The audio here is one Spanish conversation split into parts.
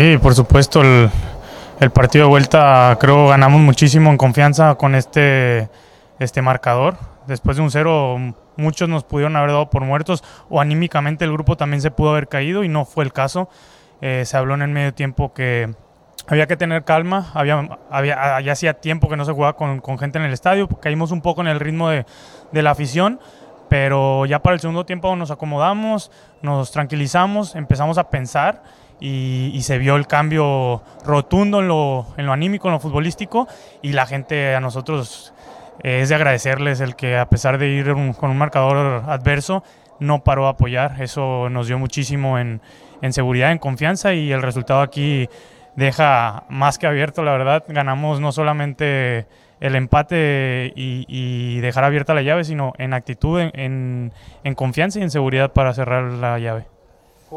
Sí, por supuesto, el, el partido de vuelta creo ganamos muchísimo en confianza con este, este marcador. Después de un cero, muchos nos pudieron haber dado por muertos o anímicamente el grupo también se pudo haber caído y no fue el caso. Eh, se habló en el medio tiempo que había que tener calma, había, había, ya hacía tiempo que no se jugaba con, con gente en el estadio, caímos un poco en el ritmo de, de la afición pero ya para el segundo tiempo nos acomodamos, nos tranquilizamos, empezamos a pensar y, se vio el cambio rotundo en lo, en lo, anímico, en lo futbolístico y la gente a nosotros eh, es de agradecerles el que a pesar de ir con un marcador adverso no paró a apoyar, eso nos dio muchísimo en, en seguridad, en confianza y el resultado aquí deja más que abierto, la verdad, ganamos no solamente el empate y, dejar abierta la llave, sino en actitud, en, confianza y en seguridad para cerrar la llave.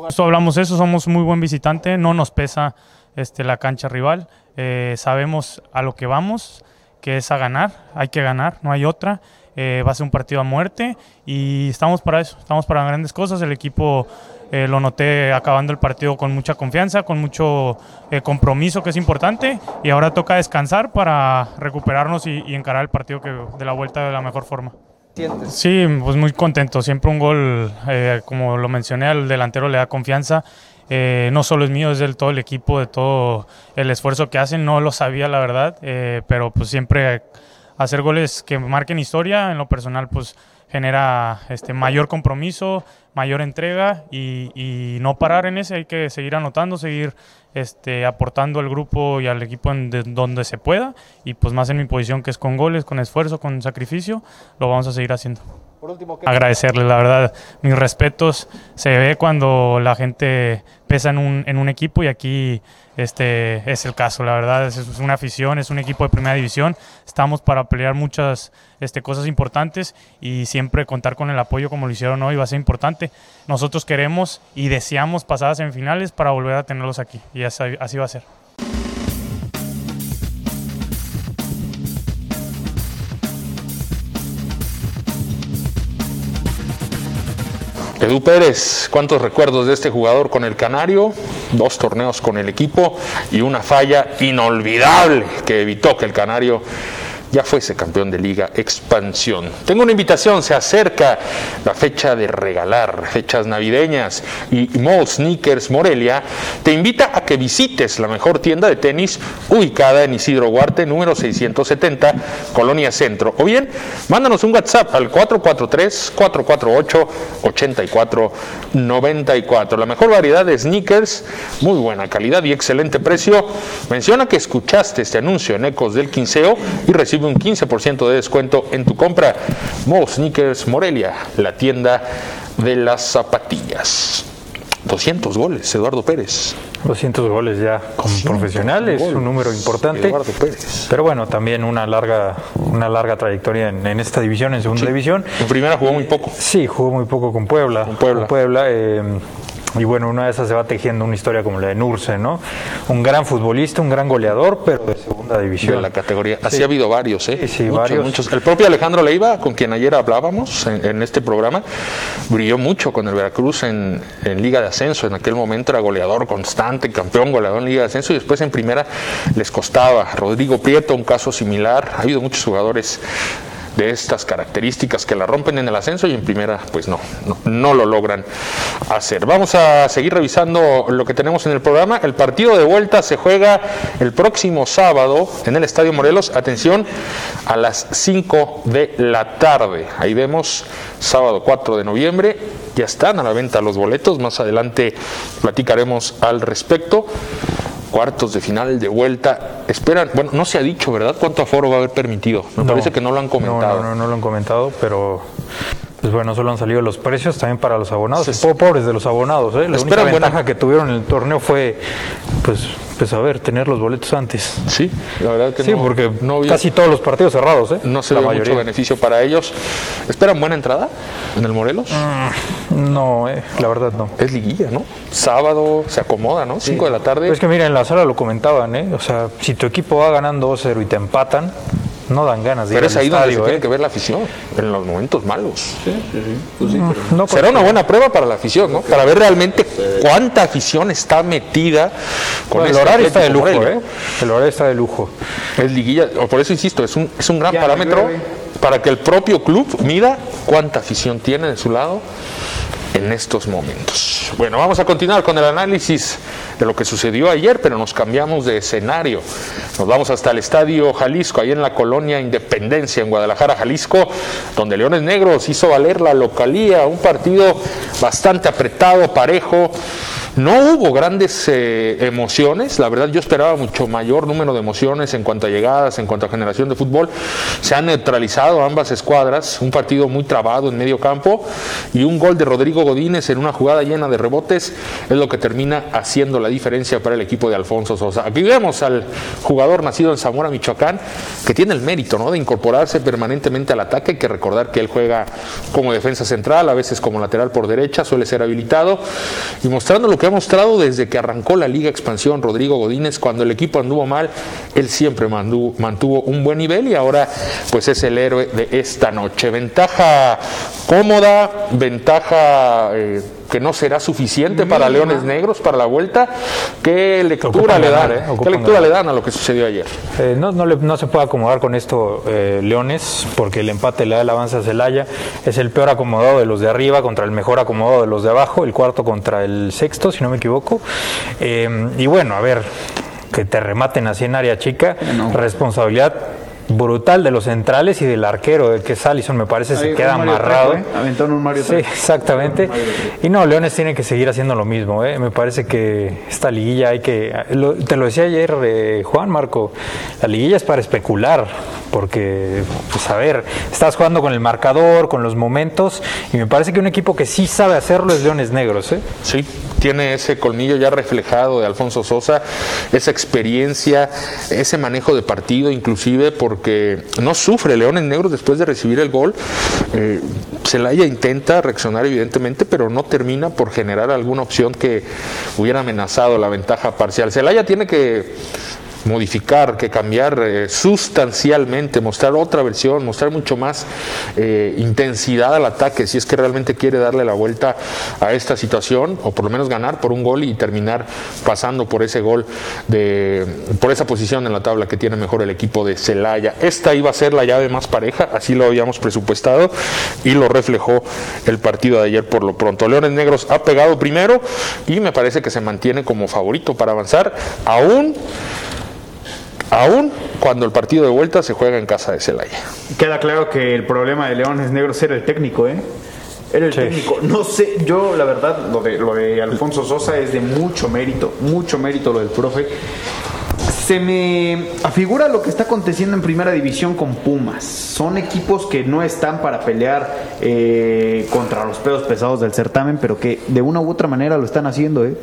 Eso hablamos eso, somos muy buen visitante, no nos pesa este, la cancha rival, eh, sabemos a lo que vamos, que es a ganar, hay que ganar, no hay otra. Eh, va a ser un partido a muerte y estamos para eso, estamos para grandes cosas. El equipo eh, lo noté acabando el partido con mucha confianza, con mucho eh, compromiso, que es importante. Y ahora toca descansar para recuperarnos y, encarar el partido que, de la vuelta de la mejor forma. Sí, pues muy contento. Siempre un gol, eh, como lo mencioné, al delantero le da confianza. no solo es mío, es del todo el equipo, de todo el esfuerzo que hacen. No lo sabía, la verdad, pero pues siempre hacer goles que marquen historia, en lo personal, pues genera este, mayor compromiso, mayor entrega y, no parar en ese, hay que seguir anotando, seguir este, aportando al grupo y al equipo en donde se pueda y pues más en mi posición que es con goles, con esfuerzo, con sacrificio, lo vamos a seguir haciendo. Por último, Agradecerles, la verdad, mis respetos. Se ve cuando la gente pesa en un, en un equipo y aquí este es el caso. La verdad, es, una afición, es un equipo de primera división. Estamos para pelear muchas este, cosas importantes y siempre contar con el apoyo como lo hicieron hoy va a ser importante. Nosotros queremos y deseamos pasadas en finales para volver a tenerlos aquí y así va a ser. Edu Pérez, ¿cuántos recuerdos de este jugador con el Canario? Dos torneos con el equipo y una falla inolvidable que evitó que el Canario ya fuese campeón de Liga Expansión. Tengo una invitación, se acerca la fecha de regalar, fechas navideñas, y Mall Sneakers Morelia te invita a que visites la mejor tienda de tenis ubicada en Isidro Huarte, número 670, Colonia Centro. O bien, mándanos un WhatsApp al 443-448-8494. La mejor variedad de sneakers, muy buena calidad y excelente precio. Menciona que escuchaste este anuncio en Ecos del Quinceo y recibe un 15% de descuento en tu compra. Mo Sneakers Morelia, la tienda de las zapatillas. 200 goles, Eduardo Pérez. 200 goles ya como profesional, es un número importante. Eduardo Pérez. Pero bueno, también una larga, una larga trayectoria en, esta división, en segunda división. En primera jugó muy poco. Sí, jugó muy poco con Puebla. Con Puebla. Con Puebla eh, y bueno, una de esas se va tejiendo una historia como la de Nurse, ¿no? Un gran futbolista, un gran goleador, pero de segunda división. De la categoría. Así ha habido varios, ¿eh? Sí, varios. Muchos. El propio Alejandro Leiva, con quien ayer hablábamos en, este programa, brilló mucho con el Veracruz en, en, Liga de Ascenso. En aquel momento era goleador constante, campeón goleador en Liga de Ascenso, y después en primera les costaba. Rodrigo Prieto, un caso similar. Ha habido muchos jugadores de estas características que la rompen en el ascenso y en primera pues no, no, lo logran hacer. Vamos a seguir revisando lo que tenemos en el programa. El partido de vuelta se juega el próximo sábado en el Estadio Morelos, atención, a las 5 de la tarde. Ahí vemos sábado 4 de noviembre, ya están a la venta los boletos, más adelante platicaremos al respecto cuartos de final de vuelta. Esperan, bueno, no se ha dicho, ¿verdad? ¿Cuánto aforo va a haber permitido? Me parece que no lo han comentado. No, no, no, lo han comentado, pero pues bueno, solo han salido los precios también para los abonados. pobres de los abonados, ¿eh? La única ventaja que tuvieron en el torneo fue, pues, pues a ver, tener los boletos antes. Sí, la verdad que sí, porque no casi todos los partidos cerrados, ¿eh? No se la ve mucho beneficio para ellos. ¿Esperan buena entrada en el Morelos? Mm, no, eh, la verdad no. Es liguilla, ¿no? Sábado se acomoda, ¿no? 5 de la tarde. es que mira, en la sala lo comentaban, ¿eh? O sea, si tu equipo va ganando 2-0 y te empatan, no dan ganas de pero es ahí donde se tiene ¿eh? que ver la afición, en los momentos malos. Sí, sí, sí. Pues mm, Será una buena prueba para la afición, ¿no? Para ver realmente cuánta afición está metida con el horario está de lujo, ¿eh? El horario está de lujo. Es liguilla, por eso insisto, es un, es un gran parámetro para que el propio club mida cuánta afición tiene de su lado en estos momentos. Bueno, vamos a continuar con el análisis de lo que sucedió ayer, pero nos cambiamos de escenario. Nos vamos hasta el Estadio Jalisco, ahí en la colonia Independencia, en Guadalajara, Jalisco, donde Leones Negros hizo valer la localía, un partido bastante apretado, parejo. No hubo grandes eh, emociones, la verdad yo esperaba mucho mayor número de emociones en cuanto a llegadas, en cuanto a generación de fútbol. Se han neutralizado ambas escuadras, un partido muy trabado en medio campo y un gol de Rodrigo Godínez en una jugada llena de rebotes es lo que termina haciendo la diferencia para el equipo de Alfonso Sosa. Aquí vemos al jugador nacido en Zamora, Michoacán, que tiene el mérito ¿no? de incorporarse permanentemente al ataque. Hay que recordar que él juega como defensa central, a veces como lateral por derecha, suele ser habilitado y mostrando lo que ha mostrado desde que arrancó la Liga Expansión Rodrigo Godínez, cuando el equipo anduvo mal, él siempre mantuvo, mantuvo un buen nivel y ahora pues es el héroe de esta noche. Ventaja cómoda, ventaja eh, que no será suficiente para Leones Negros para la vuelta. ¿Qué lectura le dan? ¿eh? ¿Qué lectura le dan a lo que sucedió ayer? Eh, no, no, se puede acomodar con esto Leones, porque el empate le da el avance a Celaya. Es el peor acomodado de los de arriba contra el mejor acomodado de los de abajo, el cuarto contra el sexto, si no me equivoco. y bueno, a ver, que te rematen así en área chica, responsabilidad brutal de los centrales y del arquero, el que es Allison, me parece, se queda amarrado. ¿eh? Aventaron un Mario Sí, exactamente. Y no, Leones tiene que seguir haciendo lo mismo. ¿eh? Me parece que esta liguilla hay que. te lo decía ayer eh, Juan Marco, la liguilla es para especular, porque, pues a ver, estás jugando con el marcador, con los momentos, y me parece que un equipo que sí sabe hacerlo es Leones Negros. ¿eh? Sí, tiene ese colmillo ya reflejado de Alfonso Sosa, esa experiencia, ese manejo de partido, inclusive por porque no sufre Leones Negros después de recibir el gol. Eh, Celaya intenta reaccionar evidentemente, pero no termina por generar alguna opción que hubiera amenazado la ventaja parcial. Celaya tiene que modificar, que cambiar eh, sustancialmente, mostrar otra versión, mostrar mucho más eh, intensidad al ataque, si es que realmente quiere darle la vuelta a esta situación, o por lo menos ganar por un gol y terminar pasando por ese gol, de, por esa posición en la tabla que tiene mejor el equipo de Celaya. Esta iba a ser la llave más pareja, así lo habíamos presupuestado y lo reflejó el partido de ayer por lo pronto. Leones Negros ha pegado primero y me parece que se mantiene como favorito para avanzar, aún aún cuando el partido de vuelta se juega en casa de Celaya. Queda claro que el problema de Leones Negros era el técnico, ¿eh? Era el técnico. No sé, yo la verdad, lo de, lo de Alfonso Sosa es de mucho mérito, mucho mérito lo del profe. Se me afigura lo que está aconteciendo en primera división con Pumas. Son equipos que no están para pelear eh, contra los pedos pesados del certamen, pero que de una u otra manera lo están haciendo. ¿eh?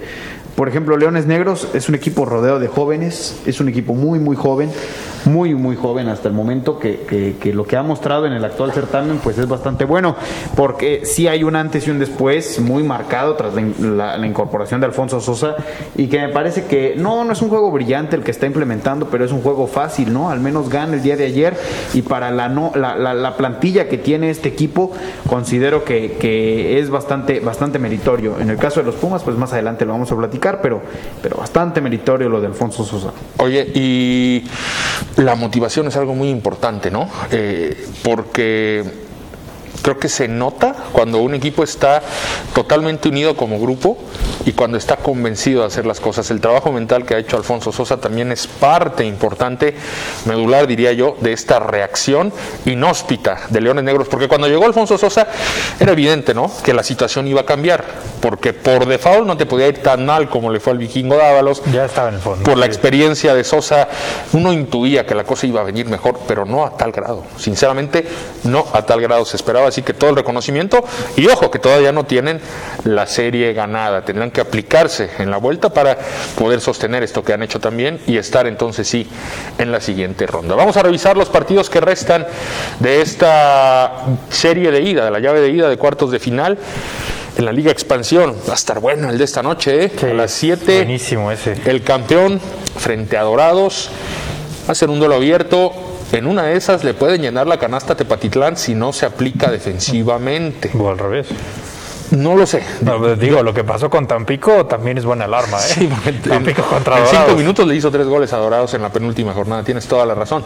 Por ejemplo, Leones Negros es un equipo rodeado de jóvenes, es un equipo muy, muy joven, muy, muy joven hasta el momento, que, lo que ha mostrado en el actual certamen pues es bastante bueno, porque sí hay un antes y un después muy marcado tras la, incorporación de Alfonso Sosa y que me parece que no, no es un juego brillante el que está implementando, pero es un juego fácil, ¿no? Al menos gana el día de ayer y para la, no, la, la, plantilla que tiene este equipo considero que, que es bastante, bastante meritorio. En el caso de los Pumas, pues más adelante lo vamos a platicar pero, pero bastante meritorio lo de Alfonso Sosa. Oye, y la motivación es algo muy importante, ¿no? Eh, porque creo que se nota cuando un equipo está totalmente unido como grupo y cuando está convencido de hacer las cosas. El trabajo mental que ha hecho Alfonso Sosa también es parte importante, medular diría yo, de esta reacción inhóspita de Leones Negros, porque cuando llegó Alfonso Sosa era evidente, ¿no? Que la situación iba a cambiar, porque por default no te podía ir tan mal como le fue al vikingo Dávalos. Ya estaba en el fondo. Por la experiencia de Sosa, uno intuía que la cosa iba a venir mejor, pero no a tal grado. Sinceramente, no a tal grado se esperaba así que todo el reconocimiento y ojo que todavía no tienen la serie ganada, tendrán que aplicarse en la vuelta para poder sostener esto que han hecho también y estar entonces sí en la siguiente ronda. Vamos a revisar los partidos que restan de esta serie de ida, de la llave de ida de cuartos de final en la Liga Expansión. Va a estar bueno el de esta noche, ¿eh? a las 7. Buenísimo ese. El campeón frente a Dorados. Va a ser un duelo abierto en una de esas le pueden llenar la canasta Tepatitlán si no se aplica defensivamente. O al revés. No lo sé. No, pues, digo, lo que pasó con Tampico también es buena alarma, ¿eh? Sí, en- Tampico contra en Dorados. cinco minutos le hizo tres goles a Dorados en la penúltima jornada. Tienes toda la razón.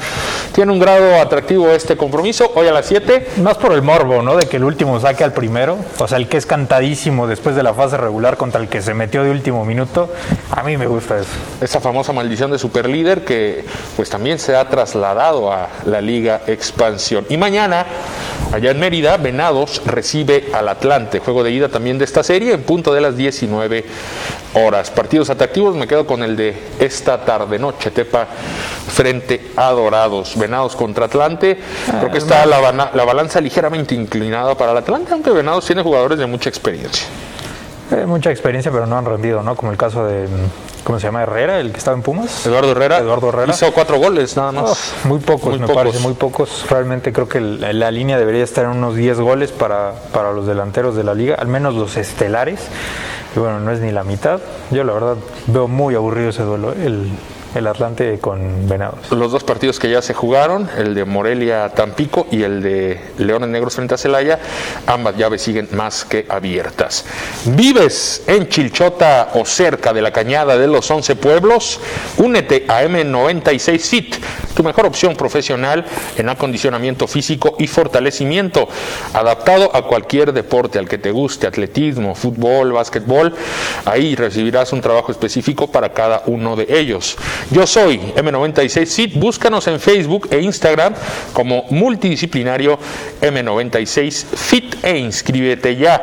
Tiene un grado atractivo este compromiso. Hoy a las 7. Más por el morbo, ¿no? De que el último saque al primero. O sea, el que es cantadísimo después de la fase regular contra el que se metió de último minuto. A mí me gusta eso. Esa famosa maldición de superlíder que pues también se ha trasladado a la Liga Expansión. Y mañana, allá en Mérida, Venados recibe al Atlante. Juego de ida también de esta serie en punto de las 19 horas. Partidos atractivos, me quedo con el de esta tarde noche. Tepa frente a Dorados. Venados contra Atlante. Creo que está la, la balanza ligeramente inclinada para el Atlante, aunque Venados tiene jugadores de mucha experiencia. Eh, mucha experiencia, pero no han rendido, ¿no? Como el caso de, ¿cómo se llama? Herrera, el que estaba en Pumas. Eduardo Herrera, Eduardo Herrera. hizo cuatro goles nada más. Muy pocos, Muy me pocos. parece, muy pocos. Realmente creo que la línea debería estar en unos 10 goles para, para los delanteros de la liga, al menos los estelares. Y bueno, no es ni la mitad. Yo la verdad veo muy aburrido ese duelo, el, el Atlante con Venados. los dos partidos que ya se jugaron, el de Morelia Tampico y el de Leones Negros frente a Celaya, ambas llaves siguen más que abiertas. ¿Vives en Chilchota o cerca de la cañada de los 11 pueblos? Únete a M96 Fit, tu mejor opción profesional en acondicionamiento físico y fortalecimiento, adaptado a cualquier deporte al que te guste, atletismo, fútbol, básquetbol. Ahí recibirás un trabajo específico para cada uno de ellos. Yo soy M96 Fit, búscanos en Facebook e Instagram como multidisciplinario M96 Fit e inscríbete ya.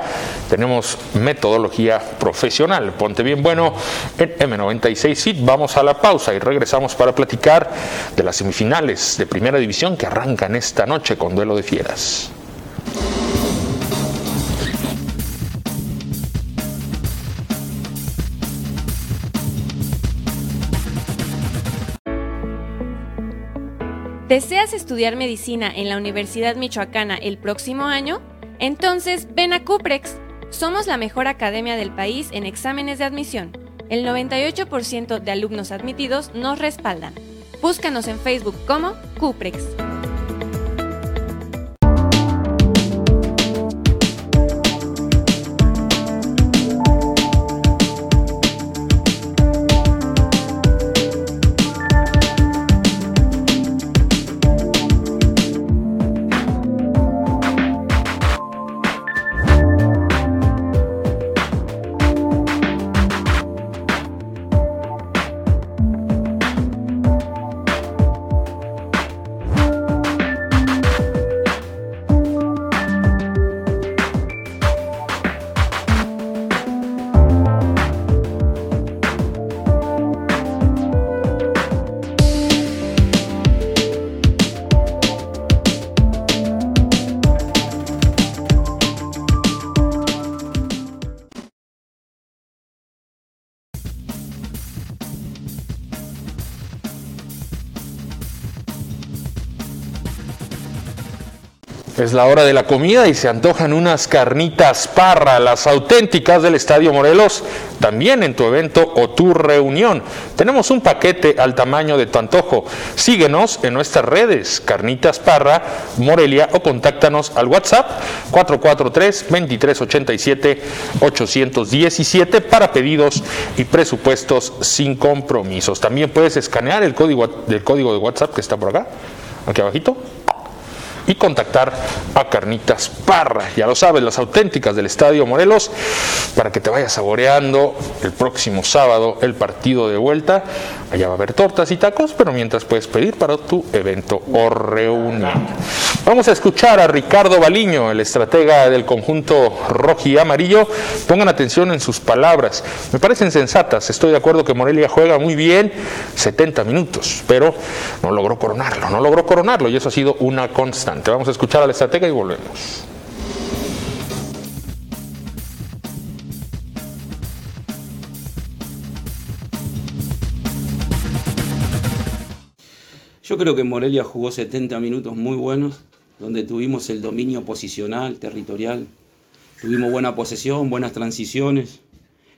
Tenemos metodología profesional. Ponte bien bueno en M96 Fit. Vamos a la pausa y regresamos para platicar de las semifinales de Primera División que arrancan esta noche con duelo de fieras. ¿Deseas estudiar medicina en la Universidad Michoacana el próximo año? Entonces ven a Cuprex. Somos la mejor academia del país en exámenes de admisión. El 98% de alumnos admitidos nos respaldan. Búscanos en Facebook como Cuprex. Es la hora de la comida y se antojan unas carnitas parra, las auténticas del Estadio Morelos, también en tu evento o tu reunión. Tenemos un paquete al tamaño de tu antojo. Síguenos en nuestras redes, Carnitas Parra, Morelia o contáctanos al WhatsApp 443-2387-817 para pedidos y presupuestos sin compromisos. También puedes escanear el código, del código de WhatsApp que está por acá, aquí abajito y contactar a Carnitas Parra. Ya lo sabes, las auténticas del Estadio Morelos, para que te vayas saboreando el próximo sábado el partido de vuelta. Allá va a haber tortas y tacos, pero mientras puedes pedir para tu evento o reunión. Vamos a escuchar a Ricardo Baliño, el estratega del conjunto rojo y amarillo. Pongan atención en sus palabras. Me parecen sensatas. Estoy de acuerdo que Morelia juega muy bien 70 minutos, pero no logró coronarlo, no logró coronarlo y eso ha sido una constante. Vamos a escuchar al estratega y volvemos. Yo creo que Morelia jugó 70 minutos muy buenos, donde tuvimos el dominio posicional, territorial, tuvimos buena posesión, buenas transiciones,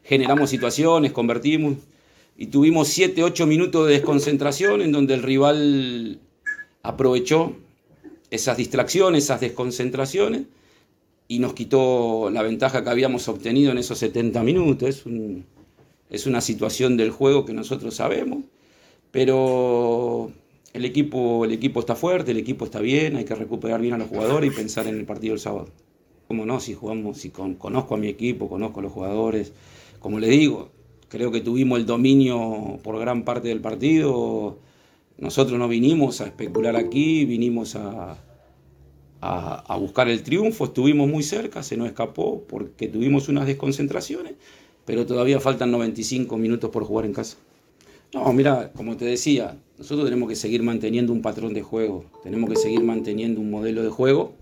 generamos situaciones, convertimos. Y tuvimos 7, 8 minutos de desconcentración en donde el rival aprovechó esas distracciones, esas desconcentraciones y nos quitó la ventaja que habíamos obtenido en esos 70 minutos. Es, una situación del juego que nosotros sabemos, pero el equipo, el equipo está fuerte, el equipo está bien, hay que recuperar bien a los jugadores y pensar en el partido del sábado. ¿Cómo no? Si jugamos, si conozco a mi equipo, conozco a los jugadores, como le digo, creo que tuvimos el dominio por gran parte del partido. Nosotros no vinimos a especular aquí, vinimos a, a, buscar el triunfo, estuvimos muy cerca, se nos escapó porque tuvimos unas desconcentraciones, pero todavía faltan 95 minutos por jugar en casa. No, mira, como te decía, nosotros tenemos que seguir manteniendo un patrón de juego, tenemos que seguir manteniendo un modelo de juego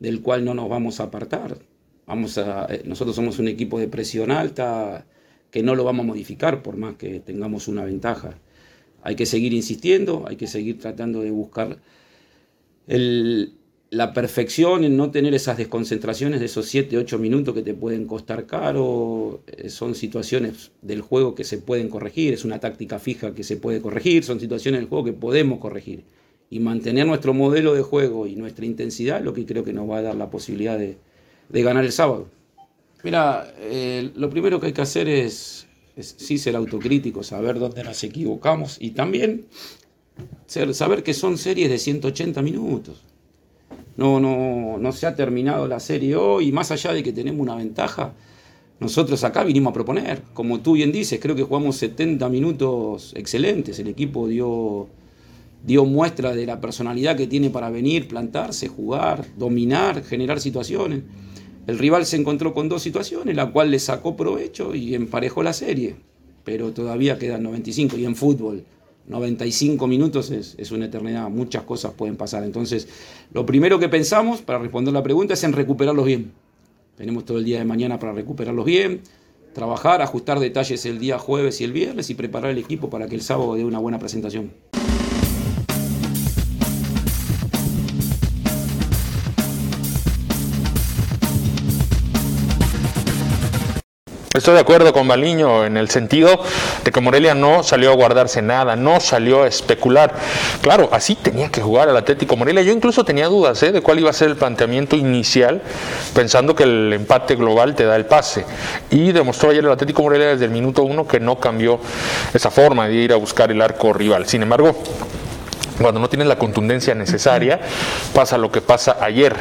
del cual no nos vamos a apartar. Vamos a, eh, nosotros somos un equipo de presión alta que no lo vamos a modificar por más que tengamos una ventaja. Hay que seguir insistiendo, hay que seguir tratando de buscar la perfección en no tener esas desconcentraciones de esos 7, 8 minutos que te pueden costar caro, eh, son situaciones del juego que se pueden corregir, es una táctica fija que se puede corregir, son situaciones del juego que podemos corregir. Y mantener nuestro modelo de juego y nuestra intensidad lo que creo que nos va a dar la posibilidad de, ganar el sábado. Mira, eh, lo primero que hay que hacer es, es sí ser autocrítico, saber dónde nos equivocamos y también saber que son series de 180 minutos no, no, no se ha terminado la serie hoy, y más allá de que tenemos una ventaja, nosotros acá vinimos a proponer. Como tú bien dices, creo que jugamos 70 minutos excelentes. El equipo dio, dio muestra de la personalidad que tiene para venir, plantarse, jugar, dominar, generar situaciones. El rival se encontró con dos situaciones, la cual le sacó provecho y emparejó la serie. Pero todavía quedan 95 y en fútbol 95 minutos es, una eternidad, muchas cosas pueden pasar. Entonces, lo primero que pensamos para responder la pregunta es en recuperarlos bien. Tenemos todo el día de mañana para recuperarlos bien, trabajar, ajustar detalles el día jueves y el viernes y preparar el equipo para que el sábado dé una buena presentación. Estoy de acuerdo con Baliño en el sentido de que Morelia no salió a guardarse nada, no salió a especular. Claro, así tenía que jugar el Atlético Morelia. Yo incluso tenía dudas ¿eh? de cuál iba a ser el planteamiento inicial, pensando que el empate global te da el pase. Y demostró ayer el Atlético Morelia desde el minuto uno que no cambió esa forma de ir a buscar el arco rival. Sin embargo, cuando no tienes la contundencia necesaria, pasa lo que pasa ayer.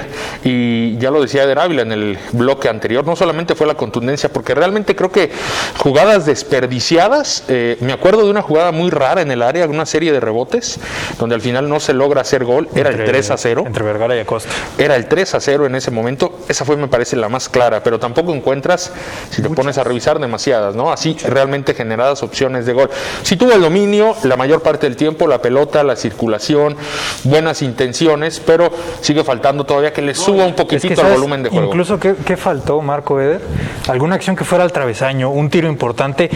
Y ya lo decía de Ávila en el bloque anterior, no solamente fue la contundencia, porque realmente creo que jugadas desperdiciadas, eh, me acuerdo de una jugada muy rara en el área, una serie de rebotes, donde al final no se logra hacer gol, era el 3 a 0. Entre Vergara y Acosta. Era el 3 a 0 en ese momento, esa fue me parece la más clara, pero tampoco encuentras, si te pones a revisar, demasiadas, ¿no? Así realmente generadas opciones de gol. Si tuvo el dominio, la mayor parte del tiempo, la pelota, la buenas intenciones, pero sigue faltando todavía que le suba un poquitito el volumen de juego. Incluso, ¿qué, faltó, Marco Eder? Alguna acción que fuera al travesaño, un tiro importante,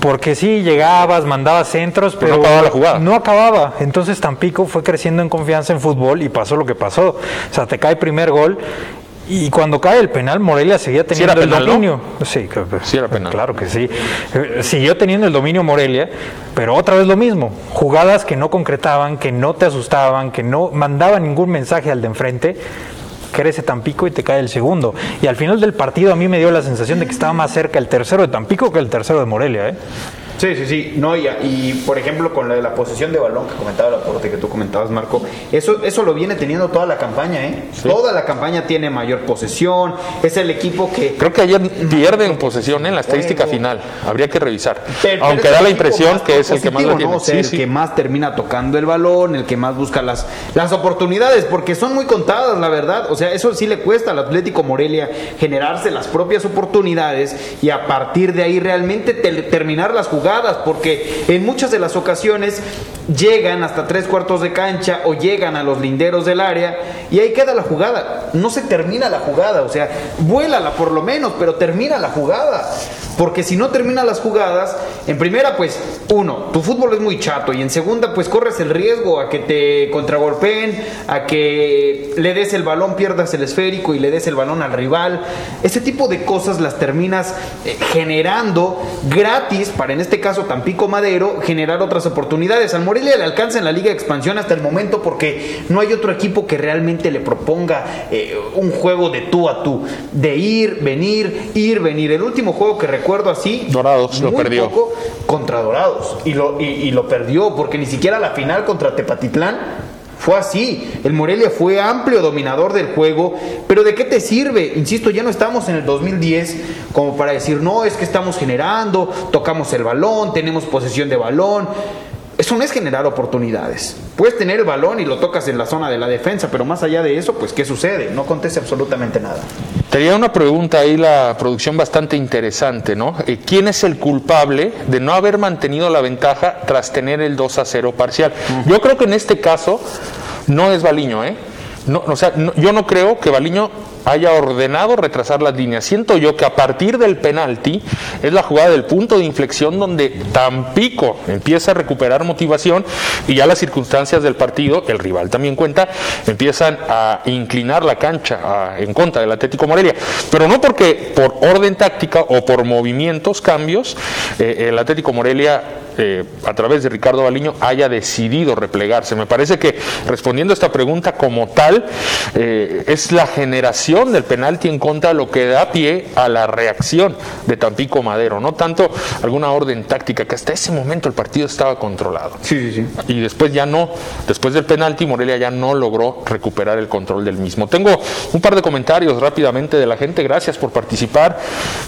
porque sí, llegabas, mandabas centros, pero, no acababa la jugada. No acababa. Entonces Tampico fue creciendo en confianza en fútbol y pasó lo que pasó. O sea, te cae primer gol y cuando cae el penal, Morelia seguía teniendo el dominio. Sí, sí era penal. Claro que sí. Eh, siguió teniendo el dominio Morelia, pero otra vez lo mismo. Jugadas que no concretaban, que no te asustaban, que no mandaban ningún mensaje al de enfrente. Crece Tampico y te cae el segundo. Y al final del partido a mí me dio la sensación de que estaba más cerca el tercero de Tampico que el tercero de Morelia. ¿eh? Sí, sí, sí. No, y, y por ejemplo, con la, la posesión de balón que comentaba el aporte que tú comentabas, Marco, eso, eso lo viene teniendo toda la campaña, ¿eh? Toda la campaña tiene mayor posesión. Es el equipo que. Creo que ayer pierden posesión en la estadística final. Habría que revisar. Aunque da la impresión que es el que más tiene. el que más termina tocando el balón, el que más busca las, las oportunidades, porque son muy contadas, la verdad. O sea, eso sí le cuesta al Atlético Morelia generarse las propias oportunidades y a partir de ahí realmente terminar las jugadas porque en muchas de las ocasiones llegan hasta tres cuartos de cancha o llegan a los linderos del área y ahí queda la jugada. No se termina la jugada, o sea, vuélala por lo menos, pero termina la jugada. Porque si no termina las jugadas, en primera, pues, uno, tu fútbol es muy chato. Y en segunda, pues corres el riesgo a que te contragolpeen, a que le des el balón, pierdas el esférico y le des el balón al rival. Ese tipo de cosas las terminas eh, generando gratis, para en este caso Tampico Madero, generar otras oportunidades. Al Morelia le alcanza en la Liga de Expansión hasta el momento porque no hay otro equipo que realmente le proponga eh, un juego de tú a tú, de ir, venir, ir, venir. El último juego que recuerdo así, Dorados lo perdió. poco, contra Dorados y lo, y, y lo perdió porque ni siquiera la final contra Tepatitlán fue así. El Morelia fue amplio dominador del juego, pero ¿de qué te sirve? Insisto, ya no estamos en el 2010 como para decir, no, es que estamos generando, tocamos el balón, tenemos posesión de balón. Eso no es generar oportunidades. Puedes tener el balón y lo tocas en la zona de la defensa, pero más allá de eso, pues ¿qué sucede? No conteste absolutamente nada. Tenía una pregunta ahí la producción bastante interesante, ¿no? Eh, ¿Quién es el culpable de no haber mantenido la ventaja tras tener el 2 a 0 parcial? Yo creo que en este caso no es Baliño, ¿eh? No, o sea, no- yo no creo que Baliño haya ordenado retrasar las líneas. Siento yo que a partir del penalti es la jugada del punto de inflexión donde Tampico empieza a recuperar motivación y ya las circunstancias del partido, el rival también cuenta, empiezan a inclinar la cancha en contra del Atlético Morelia. Pero no porque por orden táctica o por movimientos, cambios, eh, el Atlético Morelia eh, a través de Ricardo Baliño haya decidido replegarse. Me parece que respondiendo a esta pregunta como tal, eh, es la generación del penalti en contra lo que da pie a la reacción de Tampico Madero, no tanto alguna orden táctica, que hasta ese momento el partido estaba controlado. Sí, sí, sí. Y después ya no, después del penalti, Morelia ya no logró recuperar el control del mismo. Tengo un par de comentarios rápidamente de la gente, gracias por participar,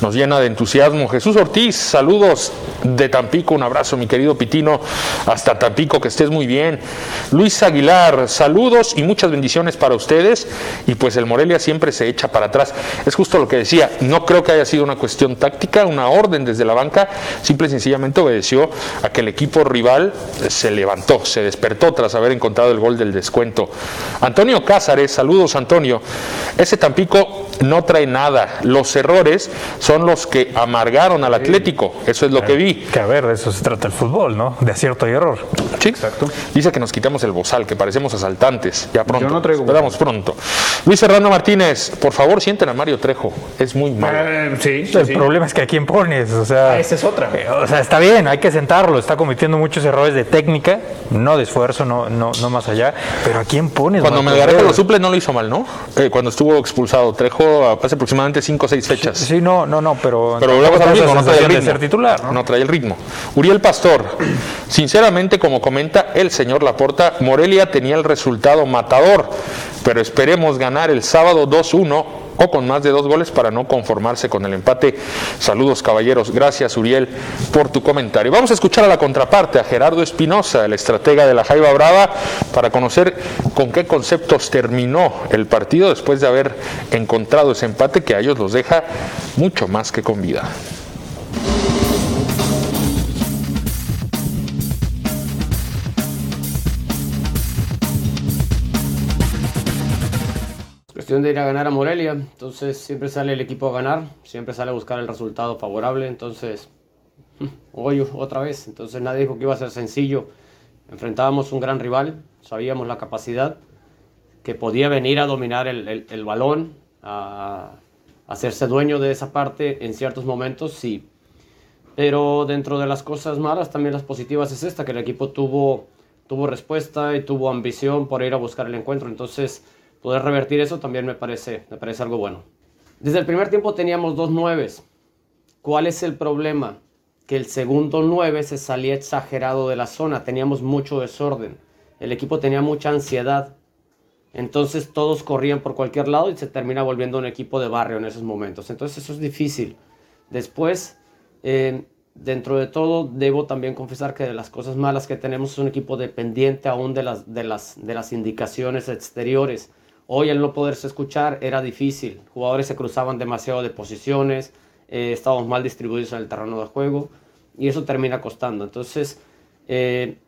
nos llena de entusiasmo. Jesús Ortiz, saludos de Tampico, un abrazo mi querido Pitino, hasta Tampico, que estés muy bien. Luis Aguilar, saludos y muchas bendiciones para ustedes. Y pues el Morelia siempre se echa para atrás. Es justo lo que decía, no creo que haya sido una cuestión táctica, una orden desde la banca, simple y sencillamente obedeció a que el equipo rival se levantó, se despertó tras haber encontrado el gol del descuento. Antonio Cázares, saludos Antonio. Ese Tampico no trae nada. Los errores son los que amargaron al Atlético. Eso es lo que vi. Que a ver, de eso se trata el fútbol, ¿no? De acierto y error. Sí, exacto. Dice que nos quitamos el bozal, que parecemos asaltantes. Ya pronto. Yo no traigo Esperamos pronto. Luis Fernando Martínez, por favor, sienten a Mario Trejo. Es muy malo. Eh, sí, El problema es que a quién pones, o sea, Ah, esa es otra. eh, o sea, está bien, hay que sentarlo, está cometiendo muchos errores de técnica, no de esfuerzo, no, no, no más allá, pero a quién pones. Cuando Melgarejo Guerrero? lo suple no lo hizo mal, ¿no? Eh, cuando estuvo expulsado. Trejo a- hace aproximadamente 5 o 6 fechas. Sí, no, no, no, pero Pero esa mismo, no trae el ritmo. ser titular, ¿no? No trae el ritmo. Uriel Pastor, sinceramente, como comenta el señor Laporta, Morelia tenía el resultado matador, pero esperemos ganar el sábado 2-1 o con más de dos goles para no conformarse con el empate. Saludos caballeros, gracias Uriel por tu comentario. Vamos a escuchar a la contraparte, a Gerardo Espinosa, el estratega de la Jaiba Brava, para conocer con qué conceptos terminó el partido después de haber encontrado ese empate que a ellos los deja mucho más que con vida. Cuestión de ir a ganar a Morelia, entonces siempre sale el equipo a ganar, siempre sale a buscar el resultado favorable, entonces hoy otra vez, entonces nadie dijo que iba a ser sencillo, enfrentábamos un gran rival, sabíamos la capacidad, que podía venir a dominar el, el- el balón, a, hacerse dueño de esa parte en ciertos momentos, sí, pero dentro de las cosas malas, también las positivas es esta, que el equipo tuvo, tuvo respuesta y tuvo ambición por ir a buscar el encuentro. Entonces, poder revertir eso también me parece, me parece algo bueno. Desde el primer tiempo teníamos dos nueves. ¿Cuál es el problema? Que el segundo nueve se salía exagerado de la zona, teníamos mucho desorden. El equipo tenía mucha ansiedad. Entonces todos corrían por cualquier lado y se termina volviendo un equipo de barrio en esos momentos. Entonces eso es difícil. Después, eh, dentro de todo, debo también confesar que de las cosas malas que tenemos es un equipo dependiente aún de las, de las, de las indicaciones exteriores. Hoy el no poderse escuchar era difícil. Jugadores se cruzaban demasiado de posiciones, eh, estábamos mal distribuidos en el terreno de juego y eso termina costando. Entonces, eh,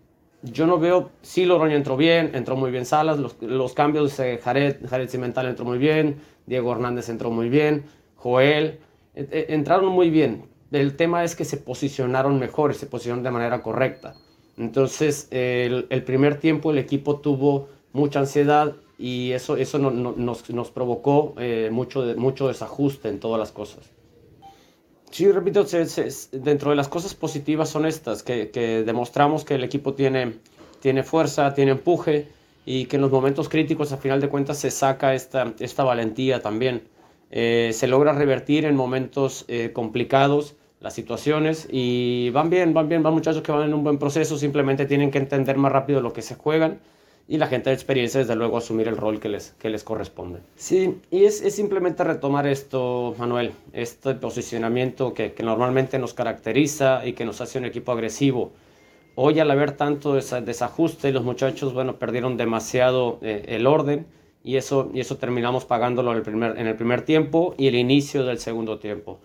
yo no veo, sí Loroño entró bien, entró muy bien Salas, los, los cambios, eh, Jared, Jared Cimental entró muy bien, Diego Hernández entró muy bien, Joel, eh, eh, entraron muy bien, El tema es que se posicionaron mejor, se posicionaron de manera correcta. Entonces, el primer tiempo el equipo tuvo mucha ansiedad y eso, eso no, no, nos, nos, provocó eh, mucho, mucho desajuste en todas las cosas. Sí, repito, dentro de las cosas positivas son estas, que, que, demostramos que el equipo tiene, tiene fuerza, tiene empuje y que en los momentos críticos, a final de cuentas, se saca esta, esta valentía también. Eh, se logra revertir en momentos eh, complicados las situaciones y van bien, van bien, van muchachos que van en un buen proceso, simplemente tienen que entender más rápido lo que se juegan y la gente de experiencia, desde luego, asumir el rol que les, que les corresponde. Sí, y es, es simplemente retomar esto, Manuel, este posicionamiento que, que, normalmente nos caracteriza y que nos hace un equipo agresivo. Hoy, al haber tanto desajuste, los muchachos, bueno, perdieron demasiado eh, el orden y eso, y eso terminamos pagándolo en el, primer, en el primer tiempo y el inicio del segundo tiempo.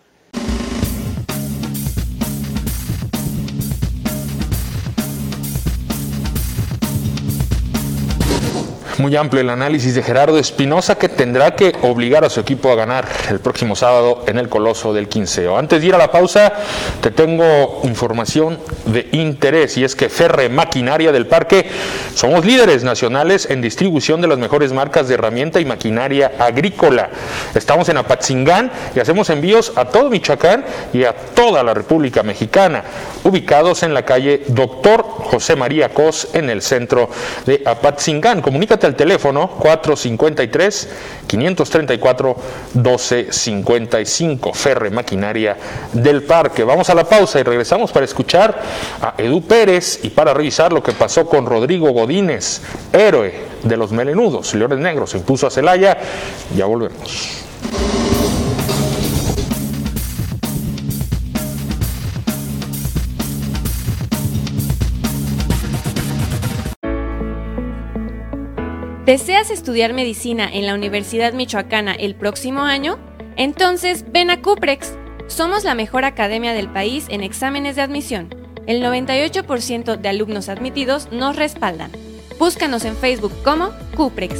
Muy amplio el análisis de Gerardo Espinosa que tendrá que obligar a su equipo a ganar el próximo sábado en el Coloso del Quinceo. Antes de ir a la pausa, te tengo información de interés y es que Ferre Maquinaria del Parque somos líderes nacionales en distribución de las mejores marcas de herramienta y maquinaria agrícola. Estamos en Apatzingán y hacemos envíos a todo Michoacán y a toda la República Mexicana, ubicados en la calle Doctor José María Cos en el centro de Apatzingán. Comunícate al teléfono 453-534-1255, Ferre Maquinaria del Parque. Vamos a la pausa y regresamos para escuchar a Edu Pérez y para revisar lo que pasó con Rodrigo Godínez, héroe de los melenudos. Leones Negros se impuso a Celaya. Ya volvemos. ¿Deseas estudiar medicina en la Universidad Michoacana el próximo año? Entonces ven a Cuprex. Somos la mejor academia del país en exámenes de admisión. El 98% de alumnos admitidos nos respaldan. Búscanos en Facebook como Cuprex.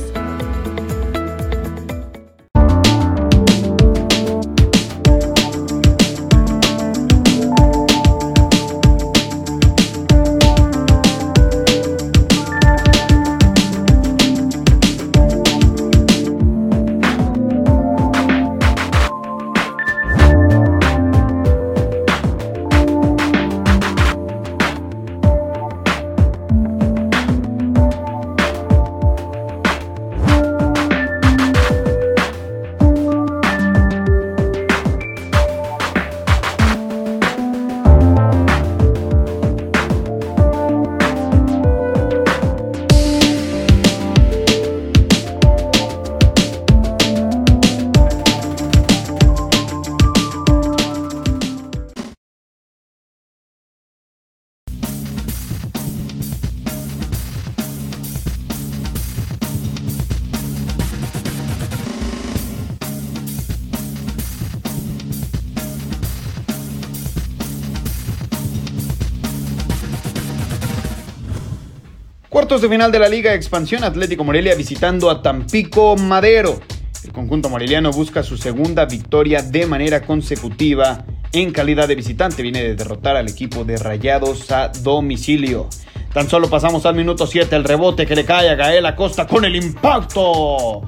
Final de la Liga de Expansión Atlético Morelia visitando a Tampico Madero. El conjunto moreliano busca su segunda victoria de manera consecutiva en calidad de visitante. Viene de derrotar al equipo de Rayados a domicilio. Tan solo pasamos al minuto 7 el rebote que le cae a Gael Acosta con el impacto.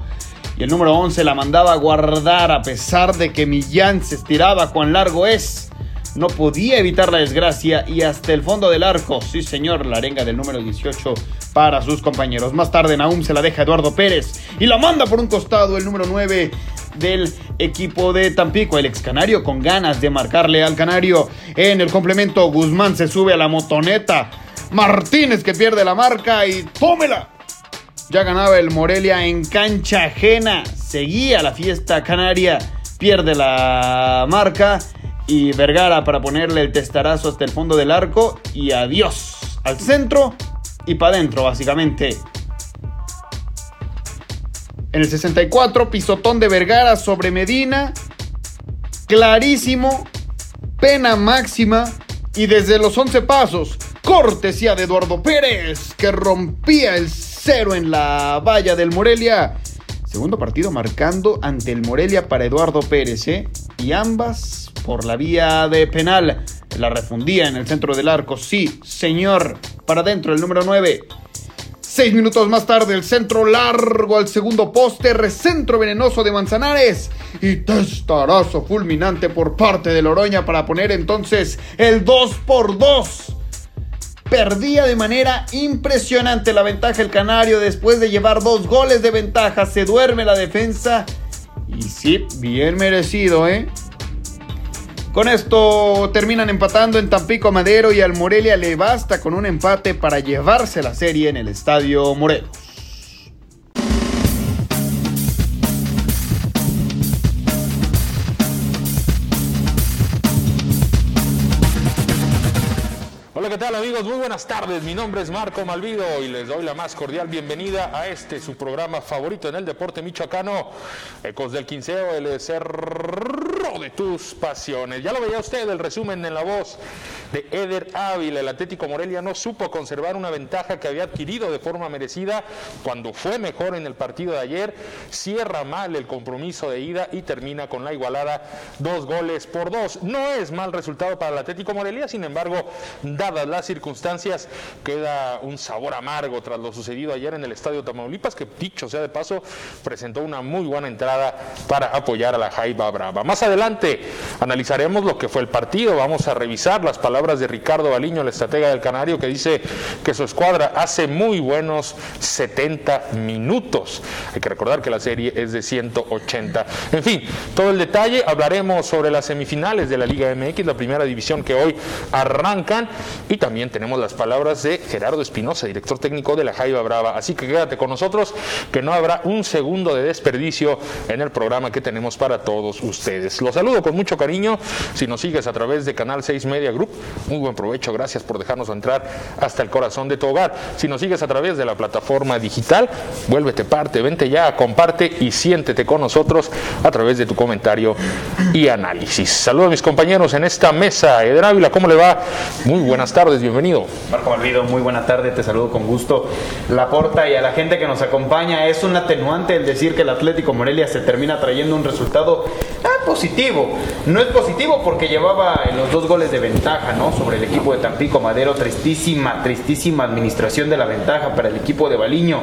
Y el número 11 la mandaba a guardar a pesar de que Millán se estiraba cuán largo es no podía evitar la desgracia y hasta el fondo del arco, sí señor, la arenga del número 18 para sus compañeros. Más tarde Naum se la deja Eduardo Pérez y la manda por un costado el número 9 del equipo de Tampico, el ex canario con ganas de marcarle al canario. En el complemento Guzmán se sube a la motoneta. Martínez que pierde la marca y tómela. Ya ganaba el Morelia en cancha ajena. Seguía la fiesta canaria. Pierde la marca y Vergara para ponerle el testarazo hasta el fondo del arco y adiós al centro y para adentro básicamente. En el 64, pisotón de Vergara sobre Medina. Clarísimo. Pena máxima. Y desde los 11 pasos, cortesía de Eduardo Pérez, que rompía el cero en la valla del Morelia. Segundo partido marcando ante el Morelia para Eduardo Pérez, ¿eh? Y ambas por la vía de penal. La refundía en el centro del arco. Sí, señor. Para adentro, el número 9. Seis minutos más tarde, el centro largo al segundo poste, recentro venenoso de Manzanares y testarazo fulminante por parte de Loroña para poner entonces el 2 por 2. Perdía de manera impresionante la ventaja el Canario después de llevar dos goles de ventaja. Se duerme la defensa y sí, bien merecido, ¿eh? Con esto terminan empatando en Tampico Madero y al Morelia le basta con un empate para llevarse la serie en el Estadio Morelos. Hola, ¿qué tal amigos? Muy buenas tardes. Mi nombre es Marco Malvido y les doy la más cordial bienvenida a este su programa favorito en el deporte michoacano, Ecos del Quinceo, el cerro de tus pasiones. Ya lo veía usted el resumen en la voz de Eder Ávila. El Atlético Morelia no supo conservar una ventaja que había adquirido de forma merecida cuando fue mejor en el partido de ayer. Cierra mal el compromiso de ida y termina con la igualada dos goles por dos. No es mal resultado para el Atlético Morelia, sin embargo, dadas las circunstancias, queda un sabor amargo tras lo sucedido ayer en el Estadio Tamaulipas, que dicho sea de paso, presentó una muy buena entrada para apoyar a la Jaiba Brava. Más adelante analizaremos lo que fue el partido, vamos a revisar las palabras de Ricardo Baliño, el estratega del Canario, que dice que su escuadra hace muy buenos 70 minutos. Hay que recordar que la serie es de 180. En fin, todo el detalle, hablaremos sobre las semifinales de la Liga MX, la primera división que hoy arrancan y también tenemos las palabras de Gerardo Espinosa, director técnico de la Jaiba Brava. Así que quédate con nosotros, que no habrá un segundo de desperdicio en el programa que tenemos para todos ustedes. Los saludo con mucho cariño. Si nos sigues a través de Canal 6 Media Group, muy buen provecho. Gracias por dejarnos entrar hasta el corazón de tu hogar. Si nos sigues a través de la plataforma digital, vuélvete parte, vente ya, comparte y siéntete con nosotros a través de tu comentario y análisis. Saludos a mis compañeros en esta mesa. Eder Ávila, ¿cómo le va? Muy buenas tardes, bienvenido. Marco Malvido, muy buena tarde, te saludo con gusto. La porta y a la gente que nos acompaña, es un atenuante el decir que el Atlético Morelia se termina trayendo un resultado positivo. No es positivo porque llevaba los dos goles de ventaja, ¿no? Sobre el equipo de Tampico Madero, tristísima, tristísima administración de la ventaja para el equipo de Baliño.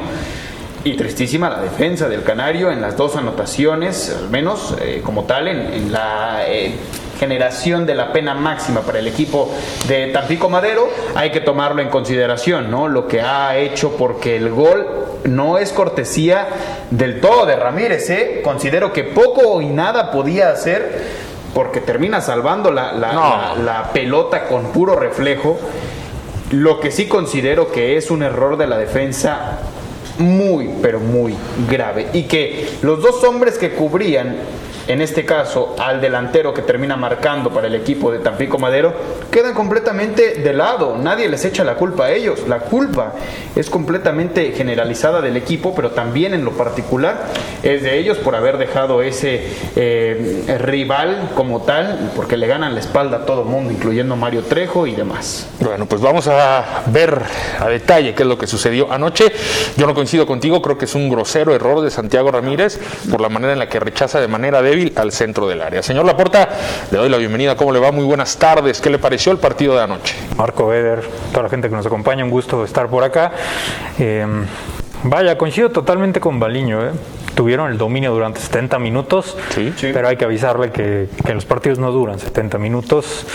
Y tristísima la defensa del Canario en las dos anotaciones, al menos eh, como tal, en, en la eh, generación de la pena máxima para el equipo de Tampico Madero, hay que tomarlo en consideración, ¿no? Lo que ha hecho porque el gol no es cortesía del todo de Ramírez, ¿eh? Considero que poco y nada podía hacer porque termina salvando la, la, No. la- la pelota con puro reflejo. Lo que sí considero que es un error de la defensa muy, pero muy grave. Y que los dos hombres que cubrían, en este caso al delantero que termina marcando para el equipo de Tampico Madero, quedan completamente de lado. Nadie les echa la culpa a ellos. La culpa es completamente generalizada del equipo, pero también en lo particular es de ellos por haber dejado ese eh, rival como tal, porque le ganan la espalda a todo mundo, incluyendo Mario Trejo y demás. Bueno, pues vamos a ver a detalle qué es lo que sucedió anoche. Yo no coincido contigo, creo que es un grosero error de Santiago Ramírez por la manera en la que rechaza de manera al centro del área. Señor Laporta, le doy la bienvenida. ¿Cómo le va? Muy buenas tardes. ¿Qué le pareció el partido de anoche? Marco Eder, toda la gente que nos acompaña, un gusto estar por acá. Eh, vaya, coincido totalmente con Baliño. ¿eh? Tuvieron el dominio durante 70 minutos, Sí. Sí. pero hay que avisarle que, que los partidos no duran 70 minutos.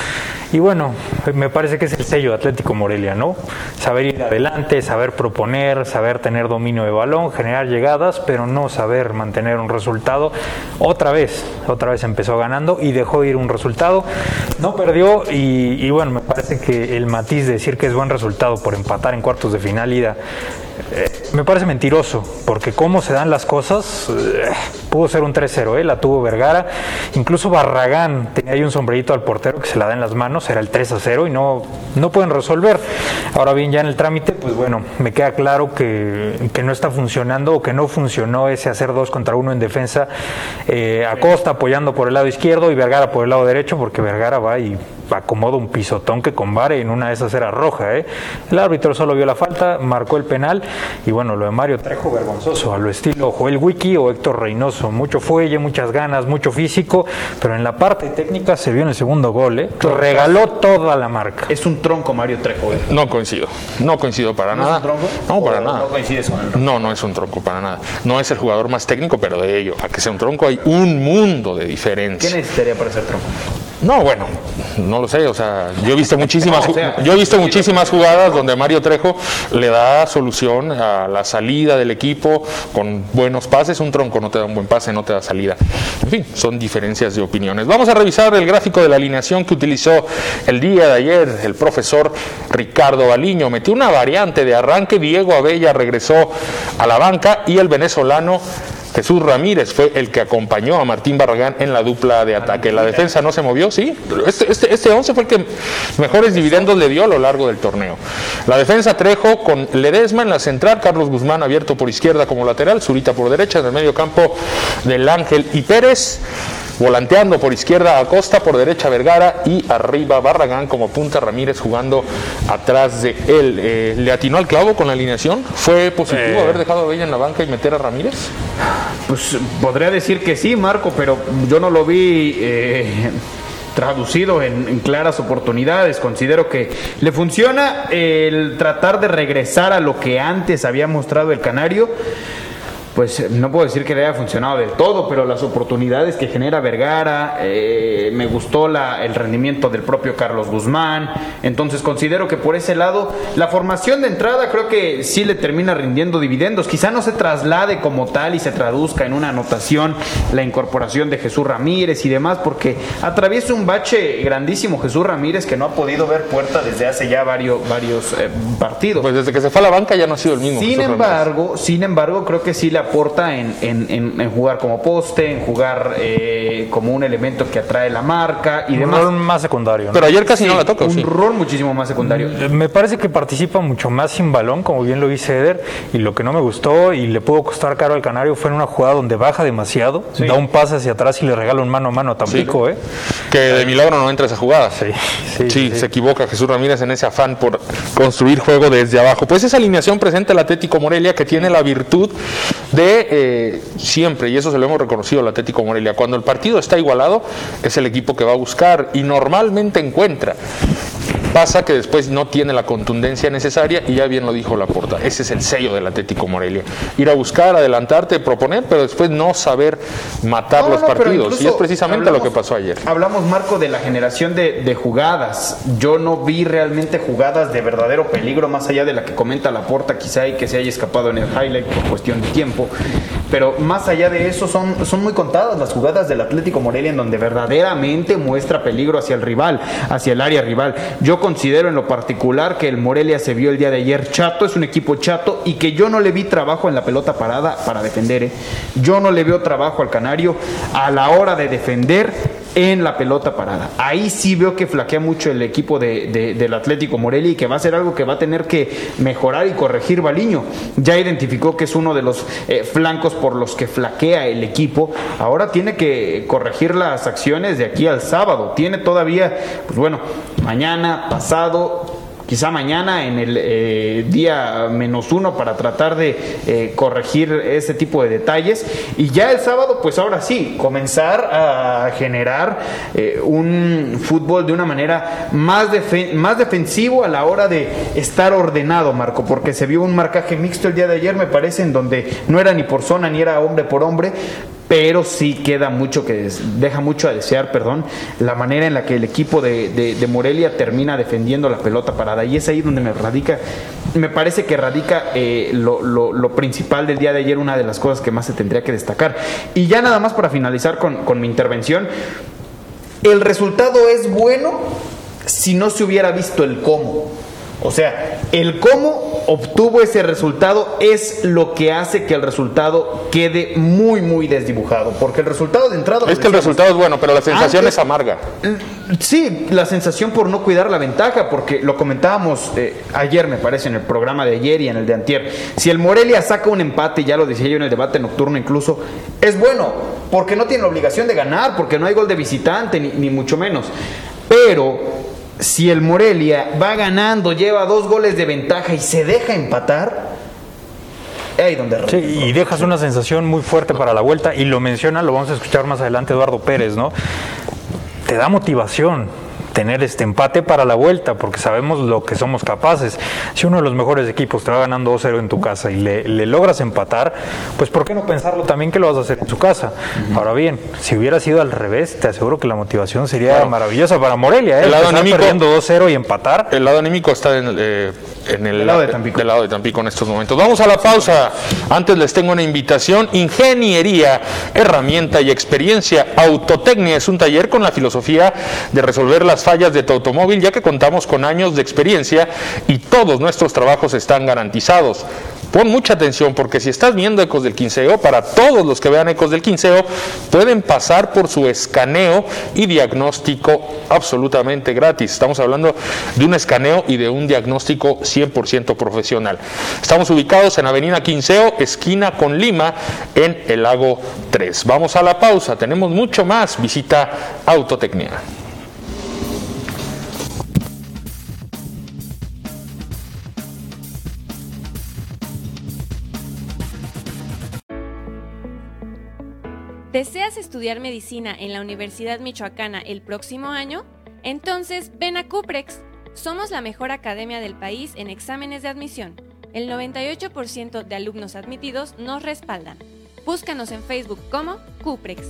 Y bueno, me parece que es el sello de Atlético Morelia, ¿no? Saber ir adelante, saber proponer, saber tener dominio de balón, generar llegadas, pero no saber mantener un resultado. Otra vez, otra vez empezó ganando y dejó ir un resultado. No perdió y, y bueno, me parece que el matiz de decir que es buen resultado por empatar en cuartos de final ida me parece mentiroso, porque cómo se dan las cosas, eh, pudo ser un 3-0, ¿eh? la tuvo Vergara, incluso Barragán tenía ahí un sombrerito al portero que se la da en las manos, era el 3-0 y no, no pueden resolver. Ahora bien, ya en el trámite, pues bueno, me queda claro que, que no está funcionando o que no funcionó ese hacer dos contra uno en defensa, eh, Acosta apoyando por el lado izquierdo y Vergara por el lado derecho, porque Vergara va y acomoda un pisotón que con en una de esas era roja. ¿eh? El árbitro solo vio la falta, marcó el penal y bueno, lo de Mario Trejo vergonzoso, a lo estilo Joel Wiki o Héctor Reynoso. Mucho fuelle, muchas ganas, mucho físico, pero en la parte técnica se vio en el segundo gol. ¿eh? Regaló toda la marca. Es un tronco Mario Trejo. ¿eh? No coincido, no coincido para ¿No nada. es un tronco? No, para ¿O nada. No coincides con el No, no es un tronco para nada. No es el jugador más técnico, pero de ello, a que sea un tronco hay un mundo de ¿Qué diferencia. necesitaría para ser tronco? No, bueno, no lo sé, o sea, yo he visto muchísimas, yo he visto muchísimas jugadas donde Mario Trejo le da solución a la salida del equipo con buenos pases, un tronco no te da un buen pase, no te da salida. En fin, son diferencias de opiniones. Vamos a revisar el gráfico de la alineación que utilizó el día de ayer el profesor Ricardo Baliño. Metió una variante de arranque, Diego Abella regresó a la banca y el venezolano Jesús Ramírez fue el que acompañó a Martín Barragán en la dupla de ataque. La defensa no se movió, sí. Este, este, este 11 fue el que mejores dividendos le dio a lo largo del torneo. La defensa Trejo con Ledesma en la central, Carlos Guzmán abierto por izquierda como lateral, Zurita por derecha, en el medio campo del Ángel y Pérez. Volanteando por izquierda Acosta, por derecha Vergara y arriba Barragán como punta Ramírez jugando atrás de él. Eh, ¿Le atinó al clavo con la alineación? ¿Fue positivo Eh. haber dejado a Bella en la banca y meter a Ramírez? Pues podría decir que sí, Marco, pero yo no lo vi eh, traducido en, en claras oportunidades. Considero que le funciona el tratar de regresar a lo que antes había mostrado el Canario. Pues eh, no puedo decir que le haya funcionado del todo, pero las oportunidades que genera Vergara, eh, me gustó la- el rendimiento del propio Carlos Guzmán, entonces considero que por ese lado la formación de entrada creo que sí le termina rindiendo dividendos, quizá no se traslade como tal y se traduzca en una anotación la incorporación de Jesús Ramírez y demás, porque atraviesa un bache grandísimo Jesús Ramírez que no ha podido ver puerta desde hace ya varios, varios eh, partidos. Pues desde que se fue a la banca ya no ha sido el mismo. Sin Jesús Ramírez. embargo, sin embargo, creo que sí le aporta en, en- en- en jugar como poste, en jugar eh, como un elemento que atrae la marca y Un demás. rol más secundario. ¿no? Pero ayer casi no la toca, ¿o un sí? rol muchísimo más secundario. Me parece que participa mucho más sin balón, como bien lo dice Eder, y lo que no me gustó y le pudo costar caro al Canario fue en una jugada donde baja demasiado, da un pase hacia atrás y le regala un mano a mano a Tampico, ¿eh? Que de milagro no entra esa jugada. Sí, Sí, sí, sí. se equivoca Jesús Ramírez en ese afán por construir juego desde abajo. Pues esa alineación presenta el Atlético Morelia que tiene la virtud de eh, siempre, y eso se lo hemos reconocido al Atlético Morelia, cuando el partido está igualado es el equipo que va a buscar y normalmente encuentra. Pasa que después no tiene la contundencia necesaria y ya bien lo dijo Laporta. Ese es el sello del Atlético Morelia. Ir a buscar, adelantarte, proponer, pero después no saber matar No, los no, partidos. Y es precisamente hablamos- lo que pasó ayer. Hablamos, Marco, de la generación de, de jugadas. Yo no vi realmente jugadas de verdadero peligro, más allá de la que comenta la porta, quizá y que se haya escapado en el highlight por cuestión de tiempo. Pero más allá de eso, son, son muy contadas las jugadas del Atlético Morelia en donde verdaderamente muestra peligro hacia el rival, hacia el área rival. Yo considero en lo particular que el Morelia se vio el día de ayer chato, es un equipo chato y que yo no le vi trabajo en la pelota parada para defender. ¿eh? Yo no le veo trabajo al Canario a la hora de defender en la pelota parada. Ahí sí veo que flaquea mucho el equipo de- de- del Atlético Morelia y que va a ser algo que va a tener que mejorar y corregir Baliño. Ya identificó que es uno de los eh, flancos por los que flaquea el equipo. Ahora tiene que corregir las acciones de aquí al sábado. Tiene todavía, pues bueno, mañana, pasado, quizá mañana en el eh, día menos uno para tratar de eh, corregir ese tipo de detalles. Y ya el sábado pues ahora sí comenzar a generar eh, un fútbol de una manera más, defe- más defensivo a la hora de estar ordenado Marco porque se vio un marcaje mixto el día de ayer me parece en donde no era ni por zona ni era hombre por hombre pero sí queda mucho que deja mucho a desear, perdón, la manera en la que el equipo de, de- de Morelia termina defendiendo la pelota parada y es ahí donde me radica, me parece que radica eh, lo, lo- lo principal del día de ayer, una de las cosas que más se tendría que destacar. Y ya nada más para finalizar con, con mi intervención, el resultado es bueno si no se hubiera visto el cómo. O sea, el cómo obtuvo ese resultado es lo que hace que el resultado quede muy, muy desdibujado. Porque el resultado de entrada... Es que el resultado es bueno, pero la sensación Antes- es amarga. Sí, la sensación por no cuidar la ventaja, porque lo comentábamos eh, ayer, me parece, en el programa de ayer y en el de antier. Si el Morelia saca un empate, ya lo decía yo en el debate nocturno incluso, es bueno, porque no tiene la obligación de ganar, porque no hay gol de visitante, ni, ni mucho menos. Pero si el Morelia va ganando, lleva dos goles de ventaja y se deja empatar, ahí donde Sí, y dejas una sensación muy fuerte para la vuelta y lo menciona, lo vamos a escuchar más adelante Eduardo Pérez, ¿no? Te da motivación tener este empate para la vuelta, porque sabemos lo que somos capaces. Si uno de los mejores equipos te va ganando 2-0 en tu casa y le, le, logras empatar, pues ¿por qué no pensarlo también que lo vas a hacer en su casa? Ahora bien, si hubiera sido al revés, te aseguro que la motivación sería Claro. maravillosa para Morelia. ¿eh? El lado anímico- perdiendo 2-0 y empatar. El lado anímico está en, eh, en el lado de Tampico. del lado de Tampico en estos momentos. Vamos a la pausa. Antes les tengo una invitación. Ingeniería, herramienta y experiencia. Autotecnia es un taller con la filosofía de resolver las fallas de tu automóvil, ya que contamos con años de experiencia y todos nuestros trabajos están garantizados. Pon mucha atención porque si estás viendo Ecos del Quinceo, para todos los que vean Ecos del Quinceo, pueden pasar por su escaneo y diagnóstico absolutamente gratis. Estamos hablando de un escaneo y de un diagnóstico 100% profesional. Estamos ubicados en Avenida Quinceo, esquina con Lima, en el Lago 3. Vamos a la pausa, tenemos mucho más. Visita Autotecnia. ¿Deseas estudiar medicina en la Universidad Michoacana el próximo año? Entonces ven a Cuprex. Somos la mejor academia del país en exámenes de admisión. El 98% de alumnos admitidos nos respaldan. Búscanos en Facebook como Cuprex.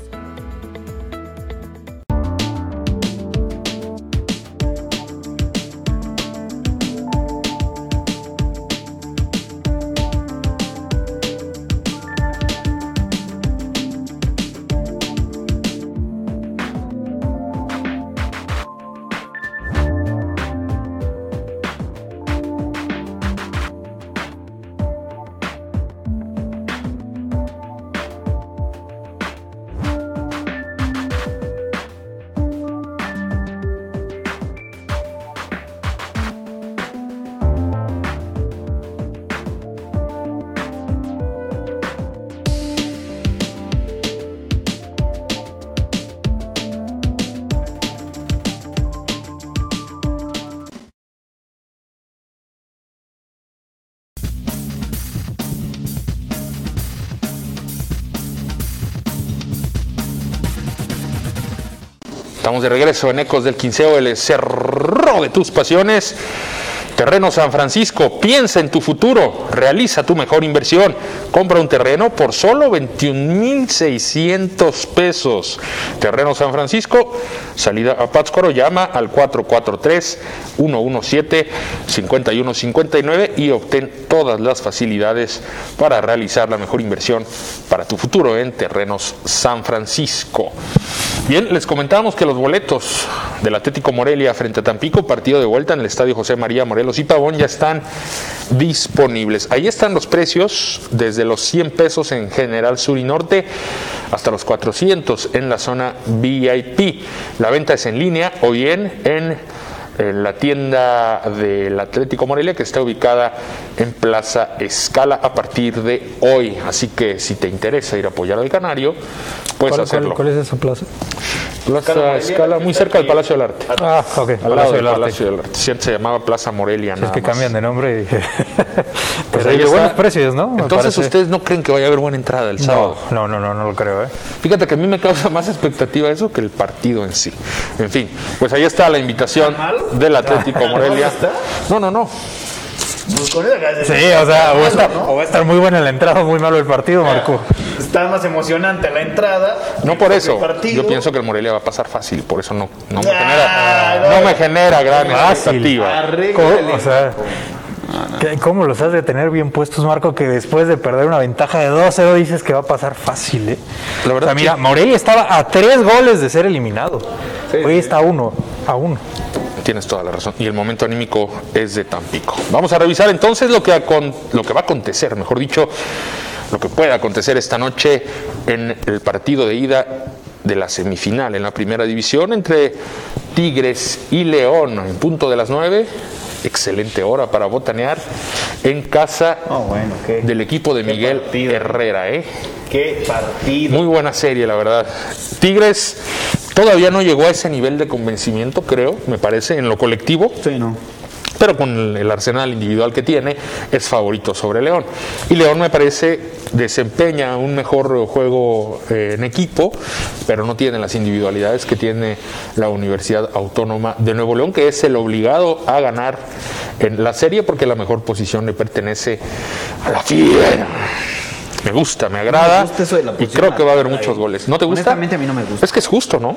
Estamos de regreso en Ecos del Quinceo, el cerro de tus pasiones. Terreno San Francisco, piensa en tu futuro, realiza tu mejor inversión. Compra un terreno por solo 21,600 pesos. Terreno San Francisco, salida a Pátzcuaro, llama al 443-117-5159 y obtén todas las facilidades para realizar la mejor inversión para tu futuro en Terrenos San Francisco. Bien, les comentábamos que los boletos del Atlético Morelia frente a Tampico, partido de vuelta en el Estadio José María Morelos y Pavón, ya están disponibles. Ahí están los precios, desde los 100 pesos en General Sur y Norte hasta los 400 en la zona VIP. La venta es en línea o bien en en la tienda del Atlético Morelia que está ubicada en Plaza Escala a partir de hoy. Así que si te interesa ir a apoyar al Canario, puedes ¿Cuál, hacerlo. cuál- cuál es esa plaza? Plaza Escala, muy cerca del Palacio del Arte. Ah, ok, Al lado Palacio del del Arte. Palacio del Arte. Siempre se llamaba Plaza Morelia. Es nada que más. cambian de nombre y dije. Pues Pero está. buenos precios, ¿no? Me Entonces parece. ustedes no creen que vaya a haber buena entrada el sábado. No, no, no, no, no lo creo, ¿eh? Fíjate que a mí me causa más expectativa eso que el partido en sí. En fin, pues ahí está la invitación del Atlético Morelia. No, no, no. Pues con esa Sí, o sea, o, está- o va a estar muy buena la entrada, muy malo el partido, Marco. Está más emocionante la entrada. No por eso. Yo pienso que el Morelia va a pasar fácil, por eso no, no me Ah, genera, no. no me genera gran expectativa. Arréglale. ¿Cómo, o sea, ¿qué- ¿cómo los has de tener bien puestos, Marco, que después de perder una ventaja de 2-0 dices que va a pasar fácil, eh? La verdad O sea, mira. Morelia estaba a tres goles de ser eliminado. Hoy está a uno, a uno. Tienes toda la razón. Y el momento anímico es de Tampico. Vamos a revisar entonces lo que, acon- lo que va a acontecer, mejor dicho, lo que puede acontecer esta noche en el partido de ida de la semifinal en la primera división entre Tigres y León en punto de las 9. Excelente hora para botanear en casa Oh, bueno, qué- del equipo de Miguel partido. Herrera, ¿eh? Qué partido. Muy buena serie, la verdad. Tigres Todavía no llegó a ese nivel de convencimiento, creo, me parece, en lo colectivo. Sí, no. Pero con el arsenal individual que tiene, es favorito sobre León. Y León me parece desempeña un mejor juego eh, en equipo, pero no tiene las individualidades que tiene la Universidad Autónoma de Nuevo León, que es el obligado a ganar en la serie porque la mejor posición le pertenece a la fiera. Me gusta, me agrada gusta eso de la y creo que va a haber ahí. muchos goles. ¿No te gusta? Honestamente, a mí no me gusta. Es que es justo, ¿no?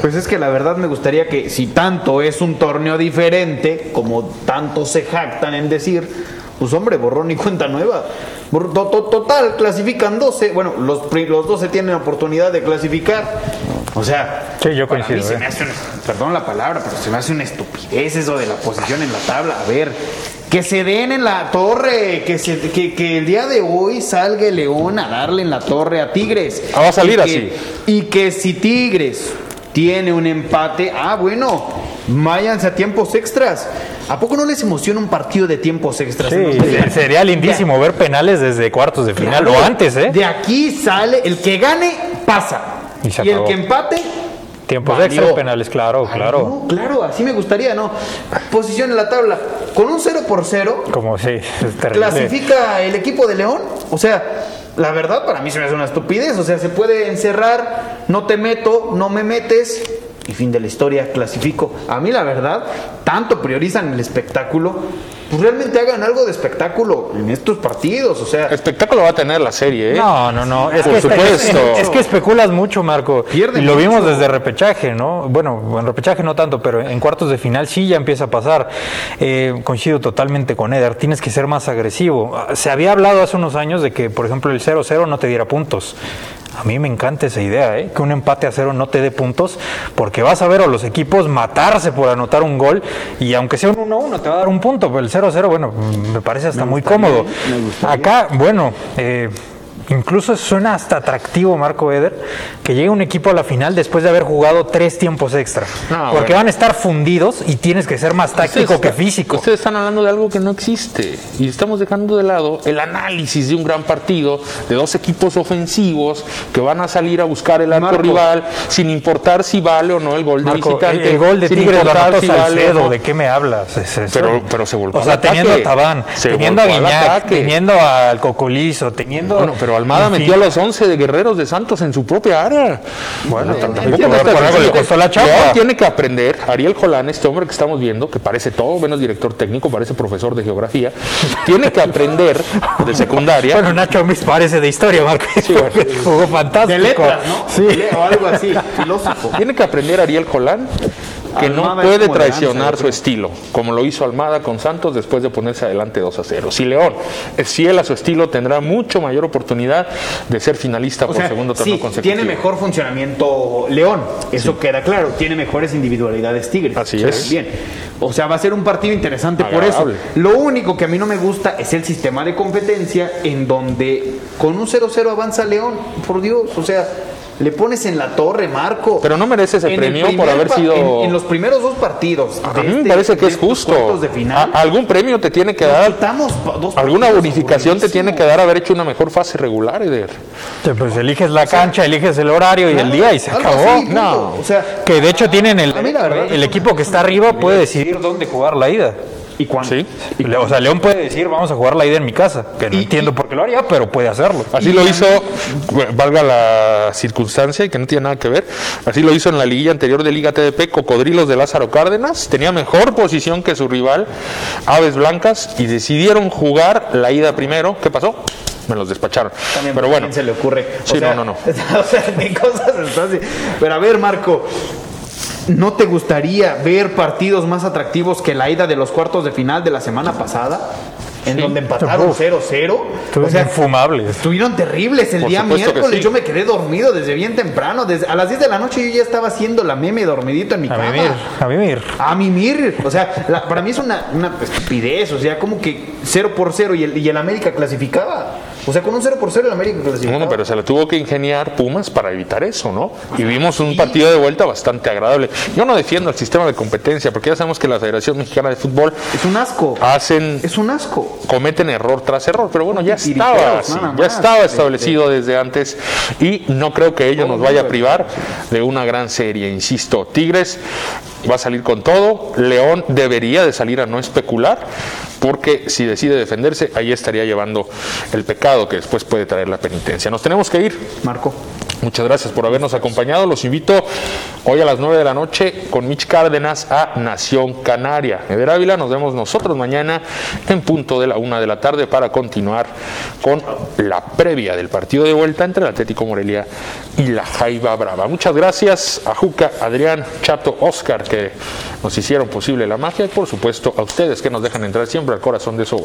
Pues es que la verdad me gustaría que si tanto es un torneo diferente, como tanto se jactan en decir, pues hombre, borrón y cuenta nueva. Total, clasifican 12. Bueno, los, pri- los 12 tienen oportunidad de clasificar. O sea, Sí, yo para mí se ¿eh? me hace una- perdón la palabra, pero se me hace una estupidez eso de la posición en la tabla. A ver, que se den en la torre, que, se, que, que el día de hoy salga el León a darle en la torre a Tigres. Ah, va a salir Y que- así. y que si Tigres tiene un empate, ah, bueno, váyanse a tiempos extras. ¿A poco no les emociona un partido de tiempos extras? Sí, sería lindísimo ver penales desde cuartos de final Claro, o antes, ¿eh? De aquí sale, el que gane, pasa. Y Y el que empate, Tiempos valió. extras, penales, claro, Ay, claro. no, claro, así me gustaría, ¿no? Posición en la tabla. Con un 0 por 0, Como sí, es clasifica el equipo de León. O sea, la verdad para mí se me hace una estupidez. O sea, se puede encerrar, no te meto, no me metes. Y fin de la historia, clasifico. A mí la verdad, tanto priorizan el espectáculo, pues realmente hagan algo de espectáculo en estos partidos. O sea, Espectáculo va a tener la serie, ¿eh? No, no, no. Es Por que, supuesto. es, es que especulas mucho, Marco. Pierden y lo vimos desde repechaje, ¿no? Bueno, en repechaje no tanto, pero en cuartos de final sí ya empieza a pasar. Eh, coincido totalmente con Eder. Tienes que ser más agresivo. Ah, Se había hablado hace unos años de que, por ejemplo, el 0-0 no te diera puntos. A mí me encanta esa idea, ¿eh? que un empate a cero no te dé puntos, porque vas a ver a los equipos matarse por anotar un gol y aunque sea un 1-1 te va a dar un punto, pero el 0-0, bueno, me parece hasta muy cómodo. Acá, bueno, eh, incluso suena hasta atractivo, Marco Eder, que llegue un equipo a la final después de haber jugado tres tiempos extra, No, porque bueno. van a estar fundidos y tienes que ser más táctico Ustedes que físico. Ustedes están hablando de algo que no existe y estamos dejando de lado el análisis de un gran partido de dos equipos ofensivos que van a salir a buscar el arco Marco. rival sin importar si vale o no el gol de Marco, visitante. el gol de anotó si vale no. ¿de qué me hablas? Es eso. Pero- pero se volcó O sea, teniendo a. Tabán, Se teniendo a al Guiñac, teniendo al Cocolizo, teniendo... Bueno, pero Almada en fin. metió a los 11 de guerreros de Santos en su propia área. Bueno, tampoco me por algo le costó la chapa. León tiene que aprender, Ariel Jolán, este hombre que estamos viendo, que parece todo menos director técnico, parece profesor de geografía, tiene que aprender de secundaria. Bueno, Nacho Mis parece de historia, Marco. Jugó fantástico. de letras, ¿no? Sí. O algo así, filósofo. Tiene que aprender Ariel Jolán que no Almada puede traicionar su estilo, como lo hizo Almada con Santos después de ponerse adelante 2 a 0. Si León es fiel a su estilo, tendrá mucho mayor oportunidad de ser finalista O por sea, segundo torneo sí, consecutivo. tiene mejor funcionamiento León, eso queda claro. Tiene mejores individualidades Tigres. Así O sea, es. Bien. O sea, va a ser un partido interesante por eso. Lo único que a mí no me gusta es el sistema de competencia en donde con un 0-0 avanza León. Por Dios, o sea, le pones en la torre, Marco. Pero no merece ese premio por haber sido- En, en los primeros dos partidos. A mí me este- parece que es justo. de final. A- algún premio te tiene que dar. dos Alguna bonificación te tiene que dar haber hecho una mejor fase regular, Eder. Sí, Pues eliges la cancha, eliges el horario y el día y se acabó. así, no, O sea, que de hecho tienen el, el equipo que está arriba puede decidir dónde jugar la ida. ¿Y cuándo? Sí. O sea, León puede decir, vamos a jugar la ida en mi casa. Que no Y- entiendo por qué lo haría, pero puede hacerlo. Así lo hizo, valga la circunstancia y que no tiene nada que ver, así lo hizo en la liguilla anterior de Liga TDP, Cocodrilos de Lázaro Cárdenas, tenía mejor posición que su rival, Aves Blancas, y decidieron jugar la ida primero. ¿Qué pasó? Me los despacharon. También Pero ¿a bueno, quién se le ocurre. Sí, no, no, no. O sea, ¿qué cosas está así? Pero a ver, Marco, ¿no te gustaría ver partidos más atractivos que la ida de los cuartos de final de la semana pasada? En donde empataron Uf. 0-0. O sea, infumables. estuvieron terribles el Por día miércoles. sí. Yo me quedé dormido desde bien temprano. Desde, a las 10 de la noche yo ya estaba haciendo la meme dormidito en mi A cama. mimir, a mimir. A mimir. O sea, la- para mí es una, una estupidez. O sea, como que 0 por 0 y el, y el América clasificaba. O sea, con un 0 por 0 el América clasificaba. Bueno, pero se le tuvo que ingeniar Pumas para evitar eso, ¿no? Y vimos un partido de vuelta bastante agradable. Yo no defiendo el sistema de competencia, porque ya sabemos que la Federación Mexicana de Fútbol Es un asco. hacen Es un asco. cometen error tras error, pero bueno, ya estaba así, ya estaba establecido desde antes y no creo que ello nos vaya a privar de una gran serie, insisto. Tigres va a salir con todo, León debería de salir a no especular, porque si decide defenderse, ahí estaría llevando el pecado que después puede traer la penitencia. Nos tenemos que ir. Marco. Muchas gracias por habernos acompañado. Los invito hoy a las 9 de la noche con Mitch Cárdenas a Nación Canaria. Eder Ávila, nos vemos nosotros mañana en punto de la una de la tarde para continuar con la previa del partido de vuelta entre el Atlético Morelia y la Jaiba Brava. Muchas gracias a Juca, Adrián, Chato, Oscar que nos hicieron posible la magia y por supuesto a ustedes que nos dejan entrar siempre al corazón de su.